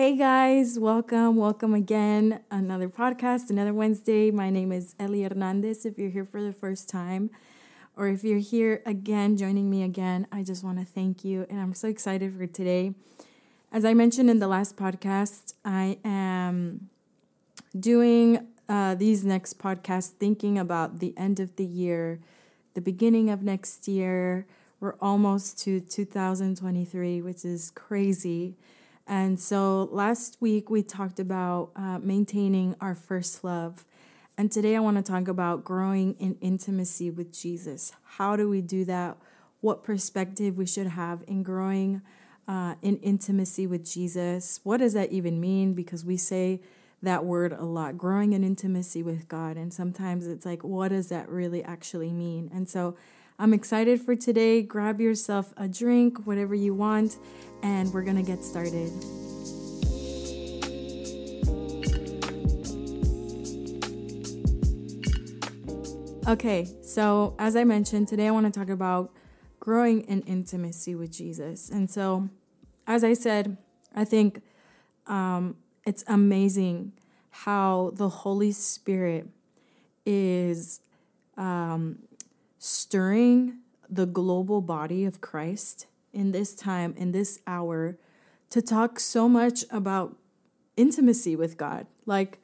Hey guys, welcome, welcome again. Another podcast, another Wednesday. My name is Ellie Hernandez. If you're here for the first time, or if you're here again, joining me again, I just want to thank you. And I'm so excited for today. As I mentioned in the last podcast, I am doing uh, these next podcasts thinking about the end of the year, the beginning of next year. We're almost to 2023, which is crazy. And so last week we talked about uh, maintaining our first love. And today I want to talk about growing in intimacy with Jesus. How do we do that? What perspective we should have in growing uh, in intimacy with Jesus? What does that even mean? Because we say that word a lot growing in intimacy with God. And sometimes it's like, what does that really actually mean? And so I'm excited for today. Grab yourself a drink, whatever you want, and we're going to get started. Okay, so as I mentioned, today I want to talk about growing in intimacy with Jesus. And so, as I said, I think um, it's amazing how the Holy Spirit is um, stirring the global body of Christ in this time, in this hour, to talk so much about intimacy with God. Like,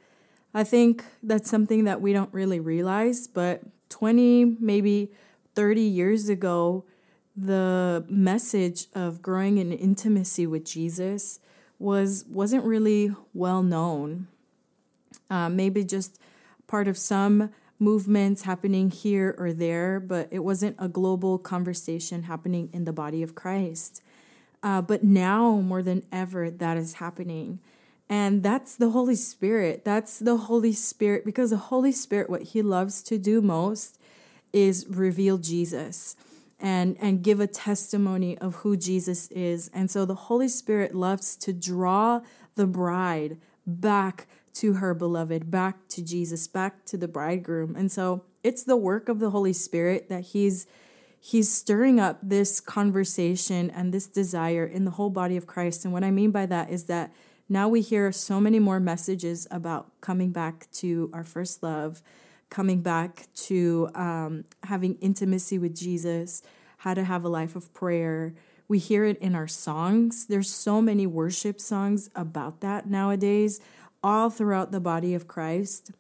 I think that's something that we don't really realize, but 20, maybe 30 years ago, the message of growing in intimacy with Jesus was wasn't really well known. Uh, maybe just part of some movements happening here or there, but it wasn't a global conversation happening in the body of Christ. Uh, but now more than ever, that is happening. And that's the Holy Spirit. That's the Holy Spirit because the Holy Spirit, what He loves to do most is reveal Jesus and and give a testimony of who Jesus is. And so the Holy Spirit loves to draw the bride back to her beloved, back to Jesus, back to the bridegroom. And so it's the work of the Holy Spirit that he's he's stirring up this conversation and this desire in the whole body of Christ. And what I mean by that is that now we hear so many more messages about coming back to our first love, coming back to um, having intimacy with Jesus, how to have a life of prayer. We hear it in our songs. There's so many worship songs about that nowadays, all throughout the body of Christ,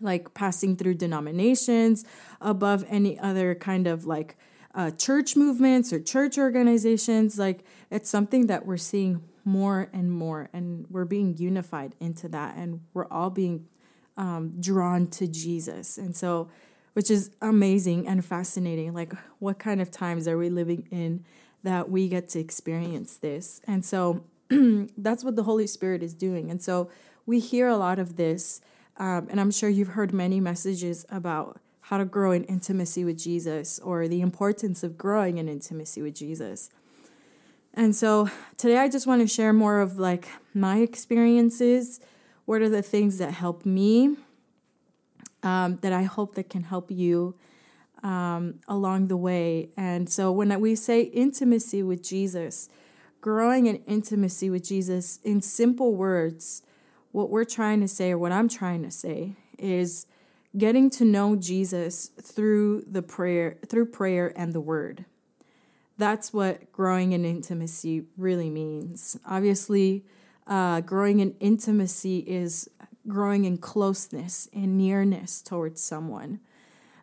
like passing through denominations above any other kind of like uh, church movements or church organizations. Like it's something that we're seeing more and more, and we're being unified into that, and we're all being um, drawn to Jesus. And so, which is amazing and fascinating. Like, what kind of times are we living in that we get to experience this? And so, that's what the Holy Spirit is doing. And so, we hear a lot of this. Um, and I'm sure you've heard many messages about how to grow in intimacy with Jesus or the importance of growing in intimacy with Jesus. And so today I just want to share more of like my experiences what are the things that help me um, that I hope that can help you um, along the way. And so when we say intimacy with Jesus, growing in intimacy with Jesus, in simple words, what we're trying to say, or what I'm trying to say, is getting to know Jesus through the prayer, through prayer and the word. That's what growing in intimacy really means. Obviously, uh, growing in intimacy is growing in closeness and nearness towards someone.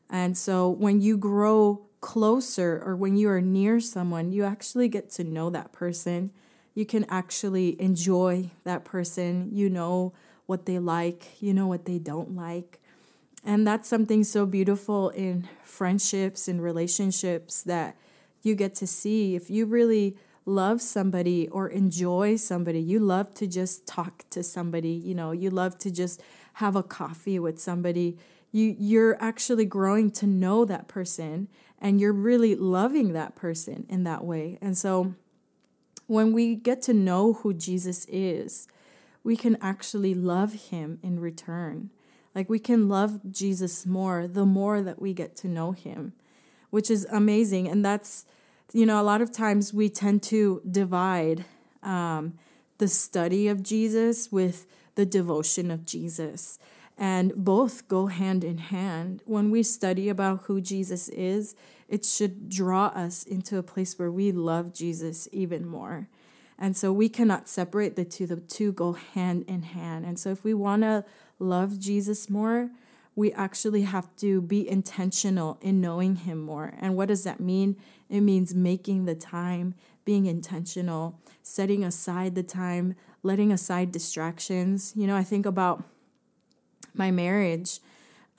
And so when you grow closer or when you are near someone, you actually get to know that person. You can actually enjoy that person. You know what they like, you know what they don't like. And that's something so beautiful in friendships and relationships that you get to see. If you really love somebody or enjoy somebody. You love to just talk to somebody, you know, you love to just have a coffee with somebody. You you're actually growing to know that person and you're really loving that person in that way. And so when we get to know who Jesus is, we can actually love him in return. Like we can love Jesus more the more that we get to know him, which is amazing. And that's you know, a lot of times we tend to divide um, the study of Jesus with the devotion of Jesus. And both go hand in hand. When we study about who Jesus is, it should draw us into a place where we love Jesus even more. And so we cannot separate the two. The two go hand in hand. And so if we want to love Jesus more, we actually have to be intentional in knowing him more. And what does that mean? It means making the time, being intentional, setting aside the time, letting aside distractions. You know, I think about my marriage.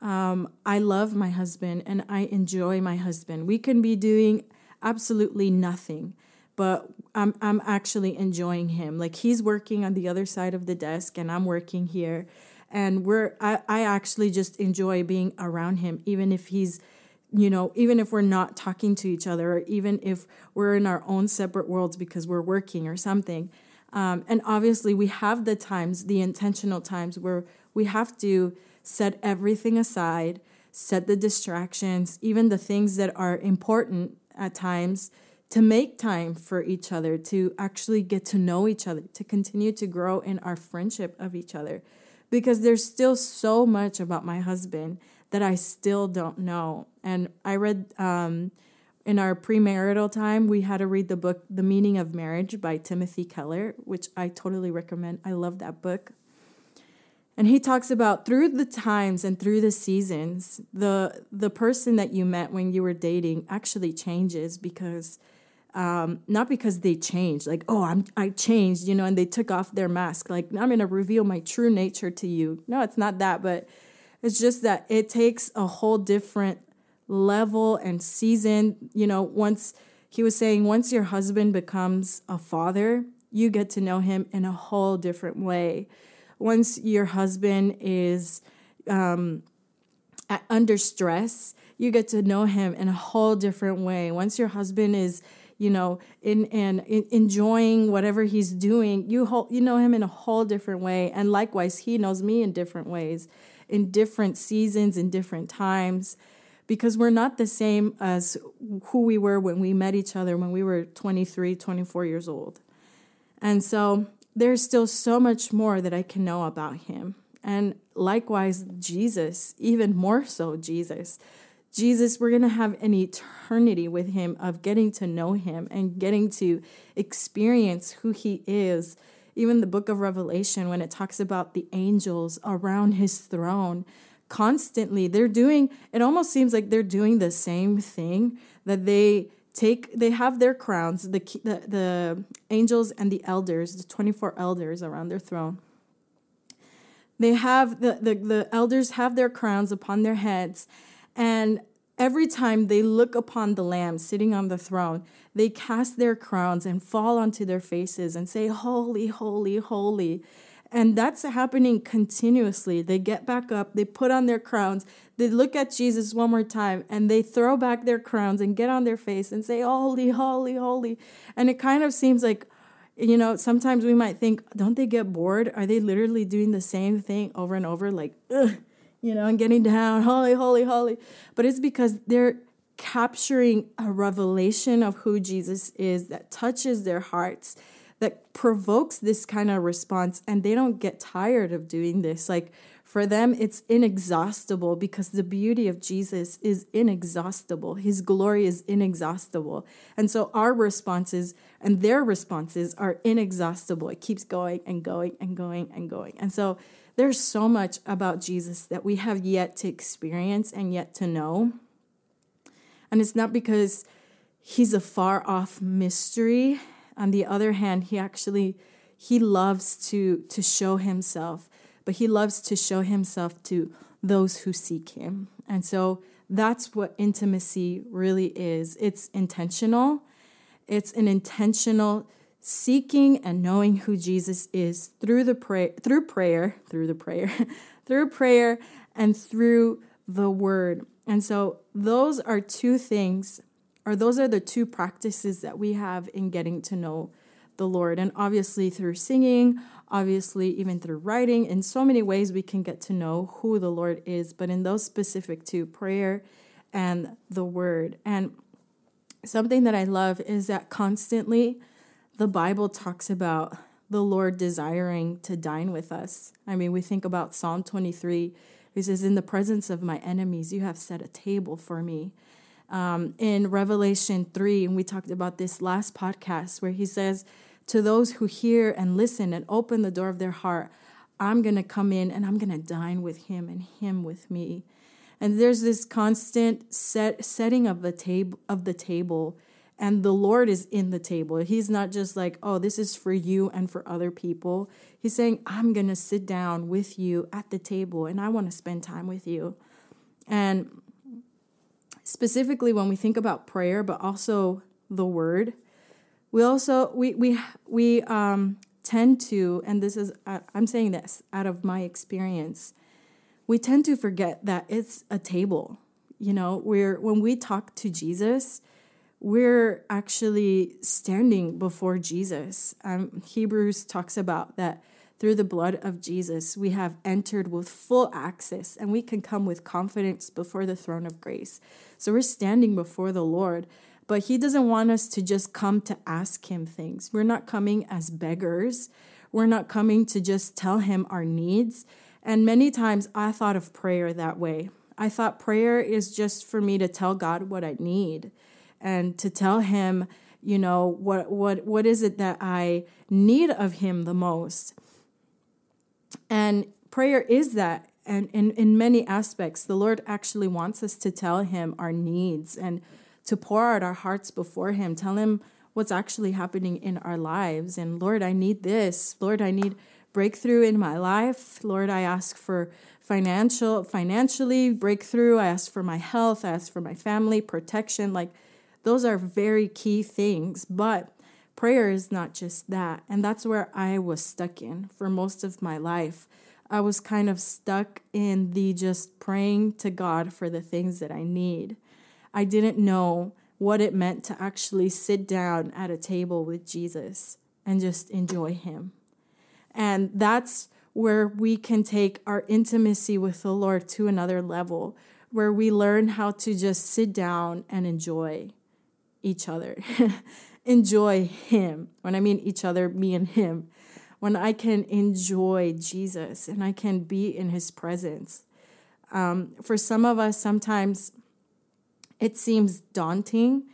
Um, I love my husband and I enjoy my husband. We can be doing absolutely nothing, but I'm, I'm actually enjoying him. Like he's working on the other side of the desk and I'm working here and we're I, I actually just enjoy being around him even if he's you know even if we're not talking to each other or even if we're in our own separate worlds because we're working or something um, and obviously we have the times the intentional times where we have to set everything aside set the distractions even the things that are important at times to make time for each other to actually get to know each other to continue to grow in our friendship of each other because there's still so much about my husband that I still don't know. And I read um, in our premarital time, we had to read the book The Meaning of Marriage by Timothy Keller, which I totally recommend. I love that book. And he talks about through the times and through the seasons, the the person that you met when you were dating actually changes because um, not because they changed, like, oh, I'm I changed, you know, and they took off their mask, like I'm gonna reveal my true nature to you. No, it's not that, but it's just that it takes a whole different level and season. You know, once he was saying, once your husband becomes a father, you get to know him in a whole different way. Once your husband is um, under stress, you get to know him in a whole different way. Once your husband is you know, in and in, enjoying whatever he's doing, you ho- you know him in a whole different way, and likewise, he knows me in different ways, in different seasons, in different times, because we're not the same as who we were when we met each other when we were 23, 24 years old, and so there's still so much more that I can know about him. And likewise, Jesus, even more so, Jesus. Jesus, we're going to have an eternity with him of getting to know him and getting to experience who he is. Even the book of Revelation, when it talks about the angels around his throne, constantly they're doing it almost seems like they're doing the same thing that they take they have their crowns the, the the angels and the elders the 24 elders around their throne they have the, the the elders have their crowns upon their heads and every time they look upon the Lamb sitting on the throne, they cast their crowns and fall onto their faces and say, Holy, holy, holy. And that's happening continuously. They get back up, they put on their crowns, they look at Jesus one more time, and they throw back their crowns and get on their face and say, Holy, holy, holy. And it kind of seems like, you know, sometimes we might think, don't they get bored? Are they literally doing the same thing over and over? Like, ugh you know, and getting down, holy, holy, holy. But it's because they're capturing a revelation of who Jesus is that touches their hearts, that provokes this kind of response, and they don't get tired of doing this. Like for them, it's inexhaustible because the beauty of Jesus is inexhaustible. His glory is inexhaustible. And so our responses and their responses are inexhaustible. It keeps going and going and going and going. And so there's so much about Jesus that we have yet to experience and yet to know. And it's not because he's a far off mystery. On the other hand, he actually he loves to to show himself, but he loves to show himself to those who seek him. And so that's what intimacy really is. It's intentional. It's an intentional seeking and knowing who Jesus is through the pray through prayer, through the prayer, through prayer and through the word. And so those are two things or those are the two practices that we have in getting to know the Lord. And obviously through singing, obviously even through writing, in so many ways we can get to know who the Lord is, but in those specific two, prayer and the word. And something that I love is that constantly the Bible talks about the Lord desiring to dine with us. I mean, we think about Psalm 23. He says, In the presence of my enemies, you have set a table for me. Um, in Revelation 3, and we talked about this last podcast, where he says, To those who hear and listen and open the door of their heart, I'm going to come in and I'm going to dine with him and him with me. And there's this constant set, setting of the table of the table and the Lord is in the table. He's not just like, oh, this is for you and for other people. He's saying, I'm going to sit down with you at the table and I want to spend time with you. And specifically when we think about prayer, but also the word, we also, we, we, we um, tend to, and this is, I'm saying this out of my experience, we tend to forget that it's a table. You know, where when we talk to Jesus, we're actually standing before Jesus. Um, Hebrews talks about that through the blood of Jesus, we have entered with full access and we can come with confidence before the throne of grace. So we're standing before the Lord, but He doesn't want us to just come to ask Him things. We're not coming as beggars, we're not coming to just tell Him our needs. And many times I thought of prayer that way. I thought prayer is just for me to tell God what I need and to tell him, you know, what what what is it that I need of him the most. And prayer is that and in, in many aspects, the Lord actually wants us to tell him our needs and to pour out our hearts before him, tell him what's actually happening in our lives. And Lord, I need this. Lord, I need breakthrough in my life. Lord, I ask for financial financially breakthrough. I ask for my health. I ask for my family protection. Like those are very key things, but prayer is not just that. And that's where I was stuck in for most of my life. I was kind of stuck in the just praying to God for the things that I need. I didn't know what it meant to actually sit down at a table with Jesus and just enjoy Him. And that's where we can take our intimacy with the Lord to another level, where we learn how to just sit down and enjoy each other, enjoy Him. When I mean each other, me and Him. When I can enjoy Jesus and I can be in His presence. Um, for some of us, sometimes it seems daunting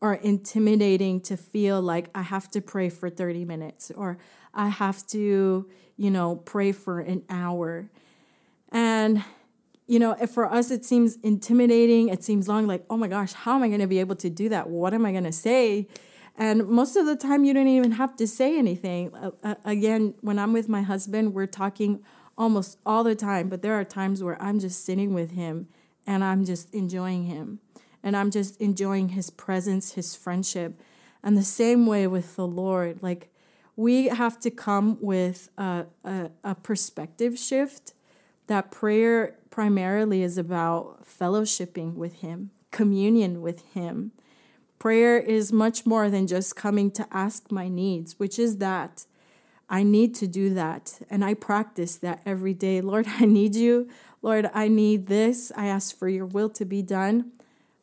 or intimidating to feel like I have to pray for 30 minutes or I have to, you know, pray for an hour. And you know, if for us it seems intimidating, it seems long, like, oh my gosh, how am I going to be able to do that? What am I going to say? And most of the time, you don't even have to say anything. Uh, again, when I'm with my husband, we're talking almost all the time, but there are times where I'm just sitting with him and I'm just enjoying him and I'm just enjoying his presence, his friendship. And the same way with the Lord, like we have to come with a, a, a perspective shift that prayer primarily is about fellowshipping with Him, communion with Him. Prayer is much more than just coming to ask my needs, which is that. I need to do that. And I practice that every day. Lord, I need you. Lord, I need this. I ask for your will to be done.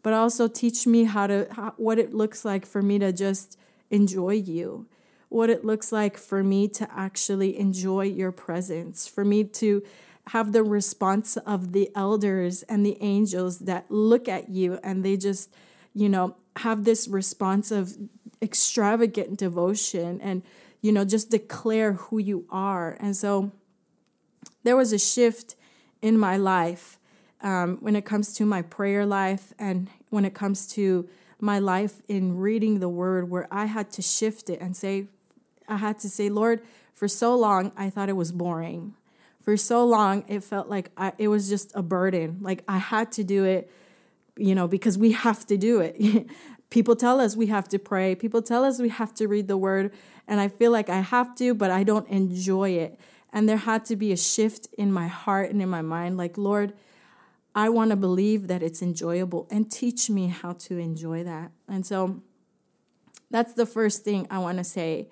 But also teach me how to, how, what it looks like for me to just enjoy you, what it looks like for me to actually enjoy your presence, for me to have the response of the elders and the angels that look at you and they just, you know, have this response of extravagant devotion and, you know, just declare who you are. And so there was a shift in my life um, when it comes to my prayer life and when it comes to my life in reading the word where I had to shift it and say, I had to say, Lord, for so long I thought it was boring for so long it felt like I, it was just a burden like i had to do it you know because we have to do it. People tell us we have to pray. People tell us we have to read the word. And i feel like i have to but i don't enjoy it. And there had to be a shift in my heart and in my mind. Like lord i want to believe that it's enjoyable and teach me how to enjoy that. And so that's the first thing i want to say.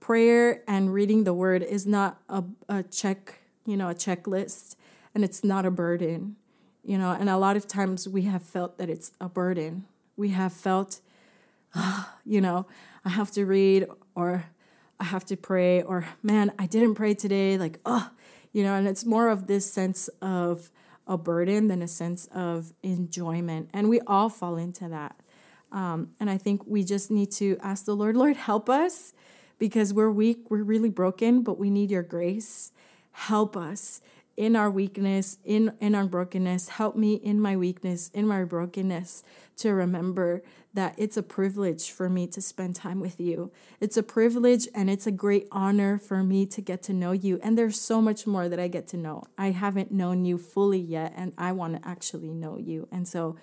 Prayer and reading the word is not a, a check you know, a checklist and it's not a burden, you know, and a lot of times we have felt that it's a burden. We have felt, oh, you know, I have to read or I have to pray, or man, I didn't pray today. Like, oh, you know, and it's more of this sense of a burden than a sense of enjoyment. And we all fall into that. Um, and I think we just need to ask the Lord, Lord, help us because we're weak, we're really broken, but we need your grace. Help us in our weakness, in, in our brokenness. Help me in my weakness, in my brokenness, to remember that it's a privilege for me to spend time with you. It's a privilege and it's a great honor for me to get to know you. And there's so much more that I get to know. I haven't known you fully yet, and I want to actually know you. And so,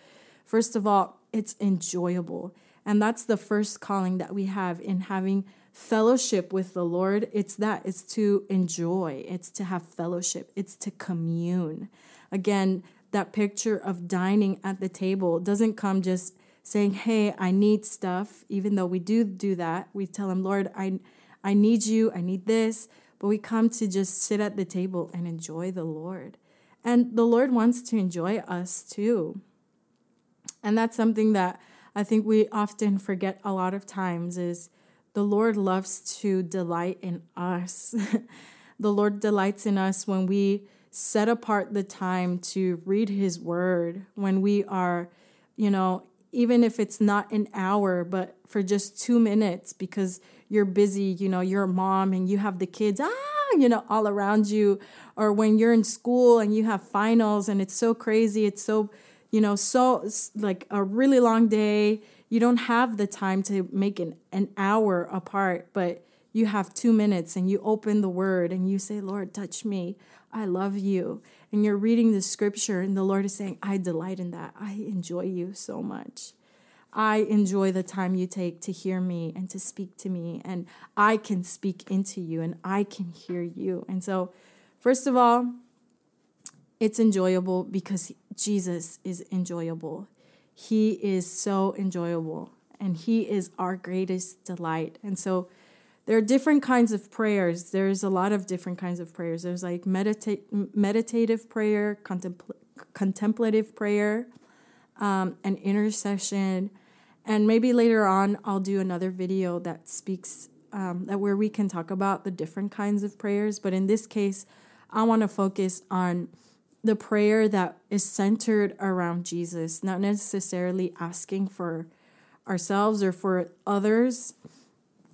first of all, it's enjoyable. And that's the first calling that we have in having fellowship with the Lord, it's that it's to enjoy, it's to have fellowship, it's to commune. Again, that picture of dining at the table doesn't come just saying, "Hey, I need stuff," even though we do do that. We tell him, "Lord, I I need you, I need this." But we come to just sit at the table and enjoy the Lord. And the Lord wants to enjoy us too. And that's something that I think we often forget a lot of times is the Lord loves to delight in us. the Lord delights in us when we set apart the time to read His Word, when we are, you know, even if it's not an hour, but for just two minutes because you're busy, you know, you're a mom and you have the kids, ah, you know, all around you, or when you're in school and you have finals and it's so crazy, it's so, you know, so like a really long day you don't have the time to make an, an hour apart, but you have two minutes and you open the word and you say, Lord, touch me. I love you. And you're reading the scripture, and the Lord is saying, I delight in that. I enjoy you so much. I enjoy the time you take to hear me and to speak to me, and I can speak into you and I can hear you. And so, first of all, it's enjoyable because Jesus is enjoyable. He is so enjoyable and He is our greatest delight. And so there are different kinds of prayers. There's a lot of different kinds of prayers. There's like medita- meditative prayer, contempl- contemplative prayer, um, and intercession. And maybe later on, I'll do another video that speaks um, that where we can talk about the different kinds of prayers. But in this case, I want to focus on the prayer that is centered around Jesus, not necessarily asking for ourselves or for others,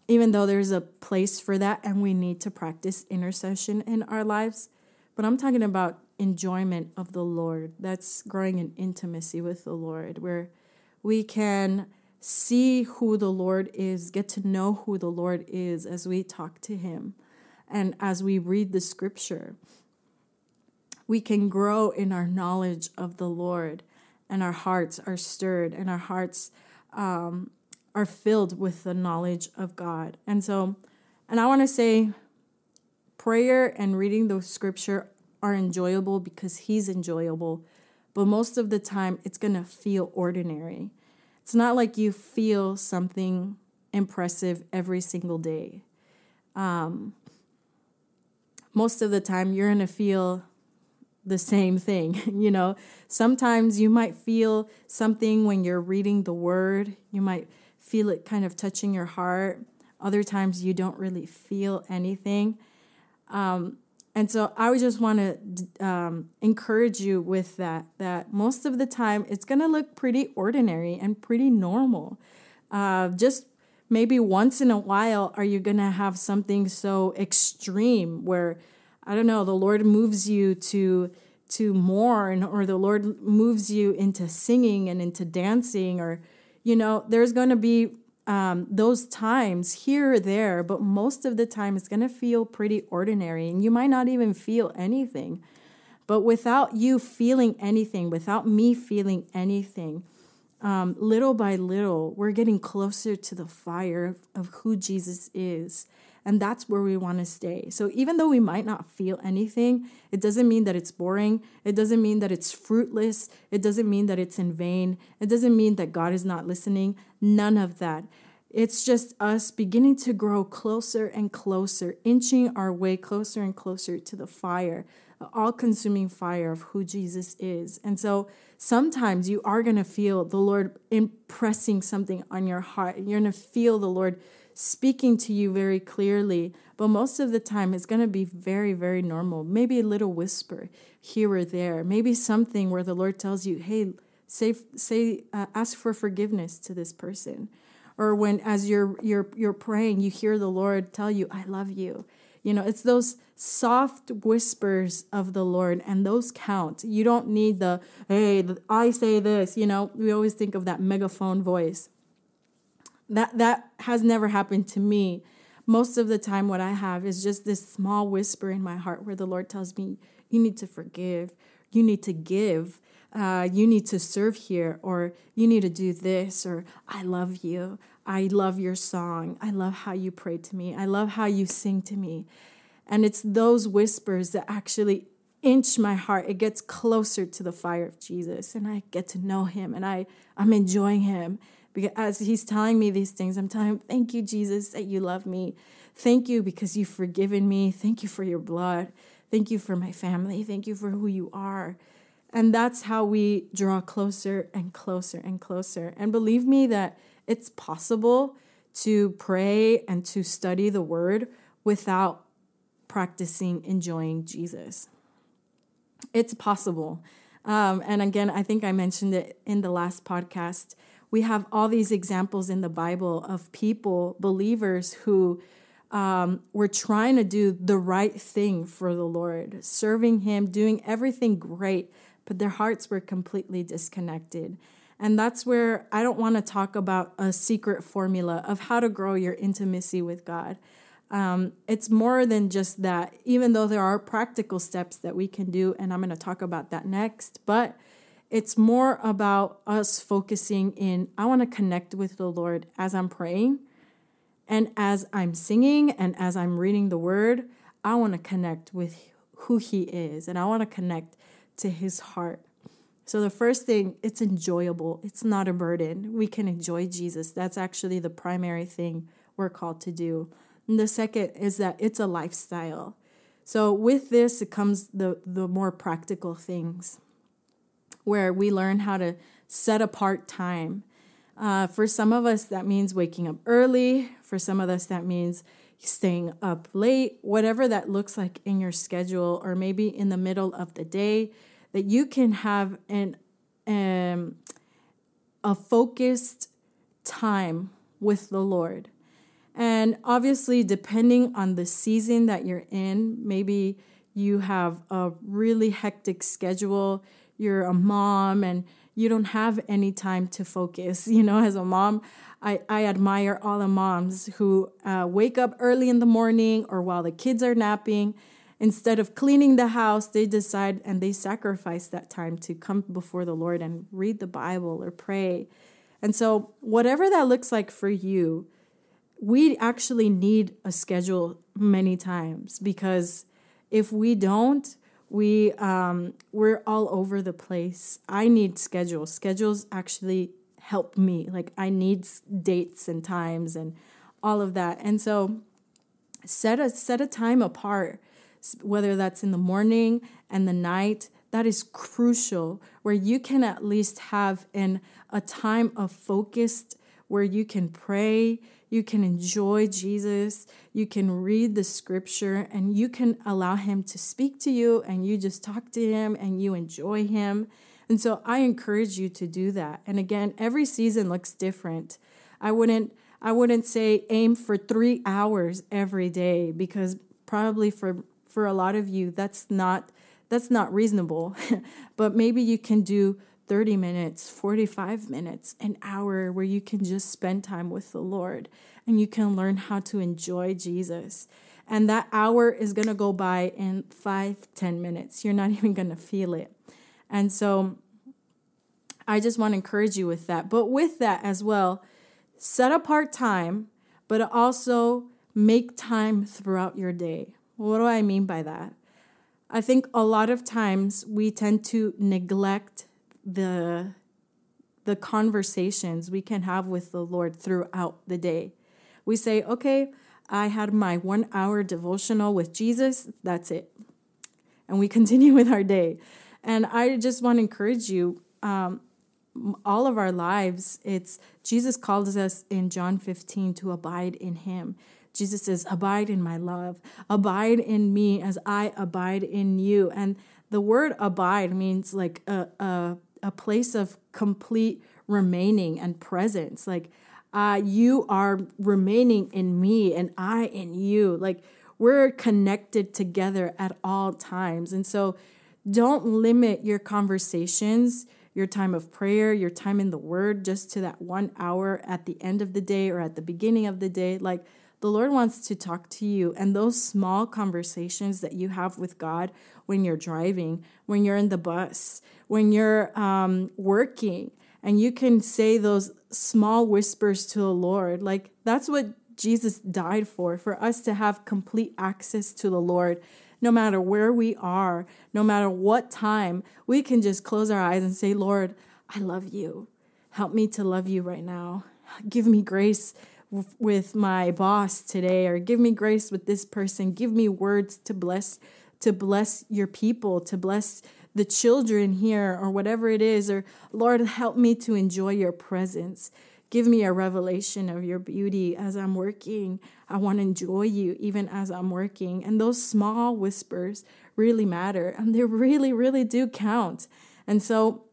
even though there's a place for that and we need to practice intercession in our lives. But I'm talking about enjoyment of the Lord. That's growing in intimacy with the Lord, where we can see who the Lord is, get to know who the Lord is as we talk to Him and as we read the scripture we can grow in our knowledge of the Lord, and our hearts are stirred, and our hearts um, are filled with the knowledge of God. And so, and I want to say, prayer and reading the scripture are enjoyable because He's enjoyable, but most of the time it's going to feel ordinary. It's not like you feel something impressive every single day. Um, most of the time, you're going to feel the same thing. you know, sometimes you might feel something when you're reading the word, you might feel it kind of touching your heart. Other times you don't really feel anything. Um, and so I would just want to um, encourage you with that, that most of the time it's going to look pretty ordinary and pretty normal. Uh, just maybe once in a while are you going to have something so extreme where I don't know, the Lord moves you to to mourn or the Lord moves you into singing and into dancing or you know, there's going to be um, those times here or there, but most of the time it's going to feel pretty ordinary and you might not even feel anything. But without you feeling anything, without me feeling anything, um, little by little, we're getting closer to the fire of, of who Jesus is. And that's where we want to stay. So even though we might not feel anything, it doesn't mean that it's boring. It doesn't mean that it's fruitless. It doesn't mean that it's in vain. It doesn't mean that God is not listening. None of that. It's just us beginning to grow closer and closer, inching our way closer and closer to the fire, all consuming fire of who Jesus is. And so sometimes you are going to feel the Lord impressing something on your heart. You're going to feel the Lord speaking to you very clearly. But most of the time, it's going to be very, very normal. Maybe a little whisper here or there. Maybe something where the Lord tells you, hey, say, say uh, ask for forgiveness to this person. Or when as you're, you're, you're praying, you hear the Lord tell you, I love you. You know, it's those soft whispers of the Lord, and those count. You don't need the, hey, I say this. You know, we always think of that megaphone voice. That that has never happened to me. Most of the time, what I have is just this small whisper in my heart where the Lord tells me, "You need to forgive. You need to give. Uh, you need to serve here, or you need to do this, or I love you. I love your song. I love how you pray to me. I love how you sing to me." And it's those whispers that actually inch my heart. It gets closer to the fire of Jesus, and I get to know Him, and I I'm enjoying Him because as he's telling me these things, I'm telling him, Thank you, Jesus, that you love me. Thank you because you've forgiven me. Thank you for your blood. Thank you for my family. Thank you for who you are. And that's how we draw closer and closer and closer. And believe me that it's possible to pray and to study the word without practicing enjoying Jesus. It's possible. Um, and again, I think I mentioned it in the last podcast we have all these examples in the Bible of people, believers, who um, were trying to do the right thing for the Lord, serving Him, doing everything great, but their hearts were completely disconnected. And that's where I don't want to talk about a secret formula of how to grow your intimacy with God. Um, it's more than just that, even though there are practical steps that we can do, and I'm going to talk about that next. But it's more about us focusing in, I want to connect with the Lord as I'm praying and as I'm singing and as I'm reading the word. I want to connect with who He is and I want to connect to His heart. So, the first thing, it's enjoyable. It's not a burden. We can enjoy Jesus. That's actually the primary thing we're called to do. And the second is that it's a lifestyle. So, with this, it comes the, the more practical things where we learn how to set apart time. Uh, for some of us, that means waking up early. For some of us, that means staying up late, whatever that looks like in your schedule, or maybe in the middle of the day, that you can have an um, a focused time with the Lord. And obviously, depending on the season that you're in, maybe you have a really hectic schedule you're a mom and you don't have any time to focus. You know, as a mom, I, I admire all the moms who uh, wake up early in the morning or while the kids are napping. Instead of cleaning the house, they decide and they sacrifice that time to come before the Lord and read the Bible or pray. And so, whatever that looks like for you, we actually need a schedule many times because if we don't, we um, we're all over the place. I need schedules. Schedules actually help me. Like i need dates and times and all of that. And so set a set a time apart whether that's in the morning and the night. That is crucial where you can at least have in a time of focused where you can pray you can enjoy Jesus. You can read the scripture and you can allow Him to speak to you and you just talk to Him and you enjoy Him. And so I encourage you to do that. And again, every season looks different. I wouldn't I wouldn't say aim for 3 hours every day because probably for for a lot of you that's not that's not reasonable. but maybe you can do 30 minutes, 45 minutes, an hour where you can just spend time with the Lord and you can learn how to enjoy Jesus. And that hour is going to go by in five, ten minutes. You're not even going to feel it. And so I just want to encourage you with that. But with that as well, set apart time, but also make time throughout your day. What do I mean by that? I think a lot of times we tend to neglect the the conversations we can have with the Lord throughout the day. We say, okay, I had my one hour devotional with Jesus, that's it. And we continue with our day. And I just want to encourage you um, all of our lives, it's Jesus calls us in John 15 to abide in him. Jesus says, Abide in my love, abide in me as I abide in you. And the word abide means like a, a, a place of complete remaining and presence. Like, uh, you are remaining in me and I in you. Like, we're connected together at all times. And so, don't limit your conversations, your time of prayer, your time in the Word just to that one hour at the end of the day or at the beginning of the day. Like, the Lord wants to talk to you. And those small conversations that you have with God when you're driving, when you're in the bus, when you're um, working, and you can say those small whispers to the Lord, like that's what Jesus died for, for us to have complete access to the Lord. No matter where we are, no matter what time, we can just close our eyes and say, Lord, I love you. Help me to love you right now. Give me grace with my boss today or give me grace with this person. Give me words to bless to bless your people to bless the children here or whatever it is. Or lord help me to enjoy your presence. Give me a revelation of your beauty as i'm working. I want to enjoy you even as i'm working. And those small whispers really matter and they really really do count. And so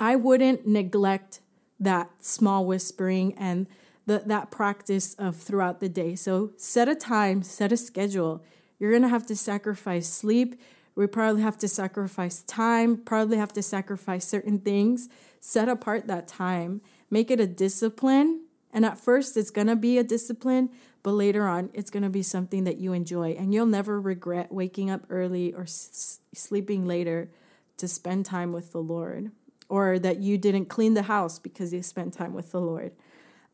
i wouldn't neglect that small whispering and the, that practice of throughout the day. So set a time, set a schedule. You're going to have to sacrifice sleep. We probably have to sacrifice time, probably have to sacrifice certain things. Set apart that time, make it a discipline. And at first, it's going to be a discipline, but later on, it's going to be something that you enjoy. And you'll never regret waking up early or s- sleeping later to spend time with the Lord, or that you didn't clean the house because you spent time with the Lord.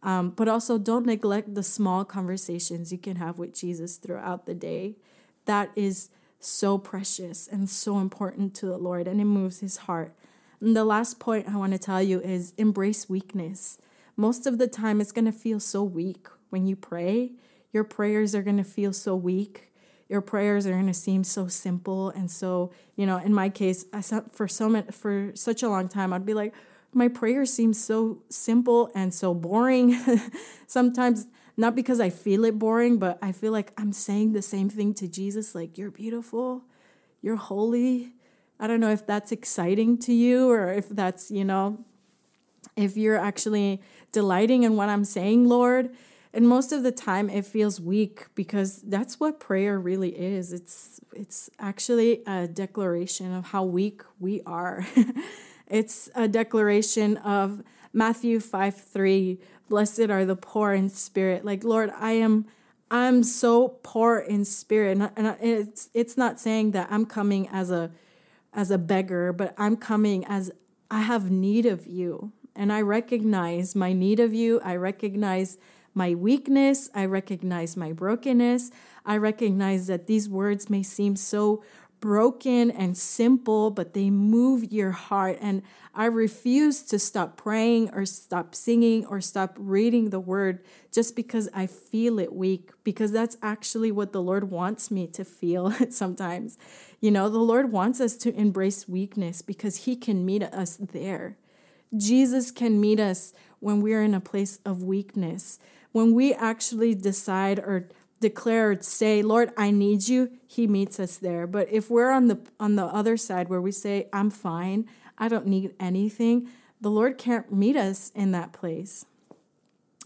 Um, but also, don't neglect the small conversations you can have with Jesus throughout the day. That is so precious and so important to the Lord, and it moves his heart. And the last point I want to tell you is embrace weakness. Most of the time, it's going to feel so weak when you pray. Your prayers are going to feel so weak. Your prayers are going to seem so simple and so, you know, in my case, I for so for such a long time, I'd be like, my prayer seems so simple and so boring. Sometimes, not because I feel it boring, but I feel like I'm saying the same thing to Jesus like, You're beautiful, you're holy. I don't know if that's exciting to you or if that's, you know, if you're actually delighting in what I'm saying, Lord. And most of the time it feels weak because that's what prayer really is. It's it's actually a declaration of how weak we are. It's a declaration of Matthew 5 3. Blessed are the poor in spirit. Like, Lord, I am. I'm so poor in spirit, and it's it's not saying that I'm coming as a as a beggar, but I'm coming as I have need of you, and I recognize my need of you. I recognize my weakness. I recognize my brokenness. I recognize that these words may seem so broken and simple, but they move your heart. And I refuse to stop praying or stop singing or stop reading the word just because I feel it weak, because that's actually what the Lord wants me to feel sometimes. You know, the Lord wants us to embrace weakness because He can meet us there. Jesus can meet us when we're in a place of weakness. When we actually decide or declare say lord i need you. He meets us there. But if we're on the on the other side where we say i'm fine. I don't need anything the lord can't meet us in that place.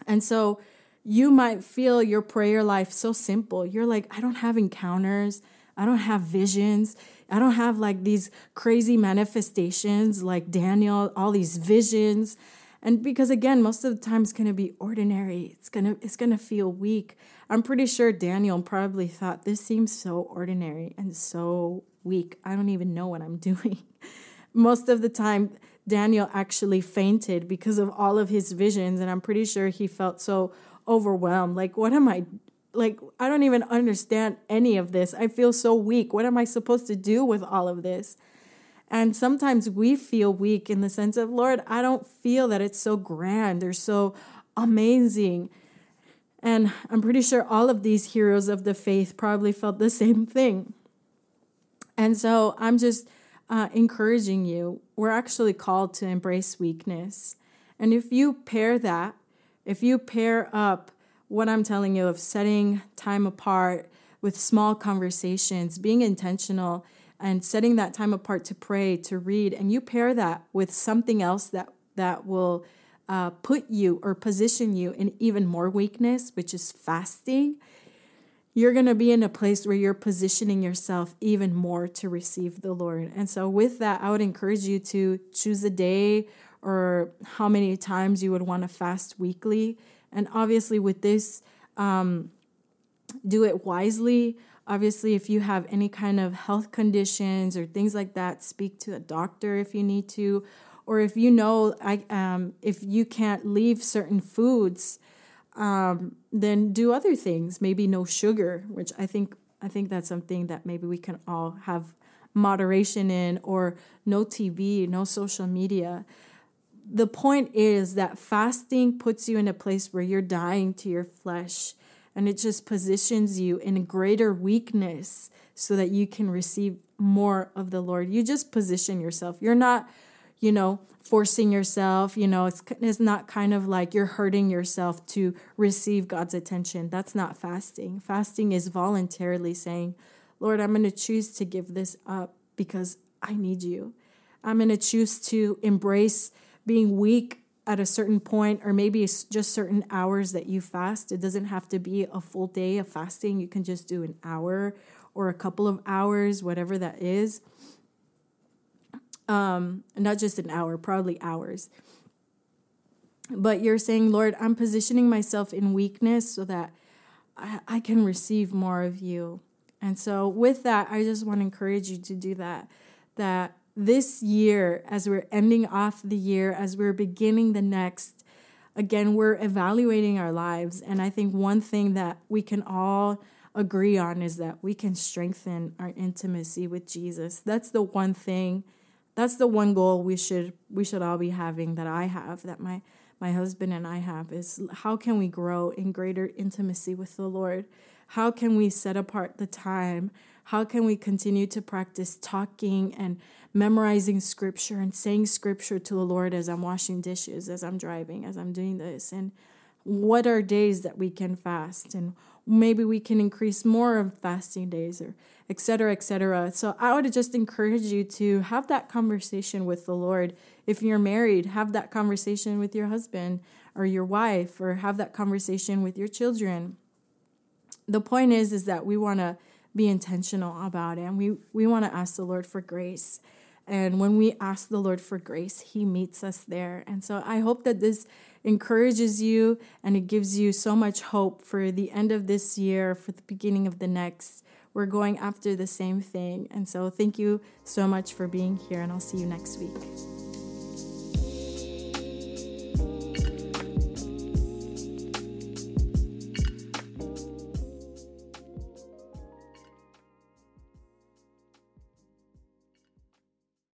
And so you might feel your prayer life so simple. You're like i don't have encounters. I don't have visions. I don't have like these crazy manifestations like daniel all these visions and because again most of the time it's going to be ordinary it's going to it's going to feel weak. I'm pretty sure daniel probably thought this seems so ordinary and so weak. I don't even know what i'm doing. Most of the time daniel actually fainted because of all of his visions and i'm pretty sure he felt so overwhelmed. Like what am i like i don't even understand any of this. I feel so weak. What am i supposed to do with all of this and sometimes we feel weak in the sense of, Lord, I don't feel that it's so grand or so amazing. And I'm pretty sure all of these heroes of the faith probably felt the same thing. And so I'm just, uh, encouraging you. We're actually called to embrace weakness. And if you pair that, if you pair up what I'm telling you of setting time apart with small conversations, being intentional, and setting that time apart to pray, to read, and you pair that with something else that that will uh, put you or position you in even more weakness, which is fasting, you're going to be in a place where you're positioning yourself even more to receive the Lord. And so, with that, I would encourage you to choose a day or how many times you would want to fast weekly. And obviously, with this, um, do it wisely. Obviously, if you have any kind of health conditions or things like that, speak to a doctor if you need to. Or if you know, I um, if you can't leave certain foods, um, then do other things. Maybe no sugar, which I think I think that's something that maybe we can all have moderation in, or no TV, no social media. The point is that fasting puts you in a place where you're dying to your flesh and it just positions you in greater weakness so that you can receive more of the Lord. You just position yourself. You're not, you know, forcing yourself. You know, it's, it's not kind of like you're hurting yourself to receive God's attention. That's not fasting. Fasting is voluntarily saying, Lord, I'm going to choose to give this up because I need you. I'm going to choose to embrace being weak at a certain point, or maybe it's just certain hours that you fast. It doesn't have to be a full day of fasting. You can just do an hour or a couple of hours, whatever that is um, not just an hour, probably hours. But you're saying, Lord, I'm positioning myself in weakness so that I, I can receive more of you. And so, with that, I just want to encourage you to do that. That this year, as we're ending off the year, as we're beginning the next, again, we're evaluating our lives. And I think one thing that we can all agree on is that we can strengthen our intimacy with Jesus. That's the one thing that's the one goal we should we should all be having that I have that my my husband and I have is how can we grow in greater intimacy with the Lord? How can we set apart the time? How can we continue to practice talking and memorizing scripture and saying scripture to the Lord as I'm washing dishes, as I'm driving, as I'm doing this? And what are days that we can fast? And maybe we can increase more of fasting days or etc etc so i would just encourage you to have that conversation with the lord if you're married have that conversation with your husband or your wife or have that conversation with your children the point is is that we want to be intentional about it and we we want to ask the lord for grace and when we ask the lord for grace he meets us there and so i hope that this encourages you and it gives you so much hope for the end of this year, for the beginning of the next. We're going after the same thing. And so, thank you so much for being here, and I'll see you next week.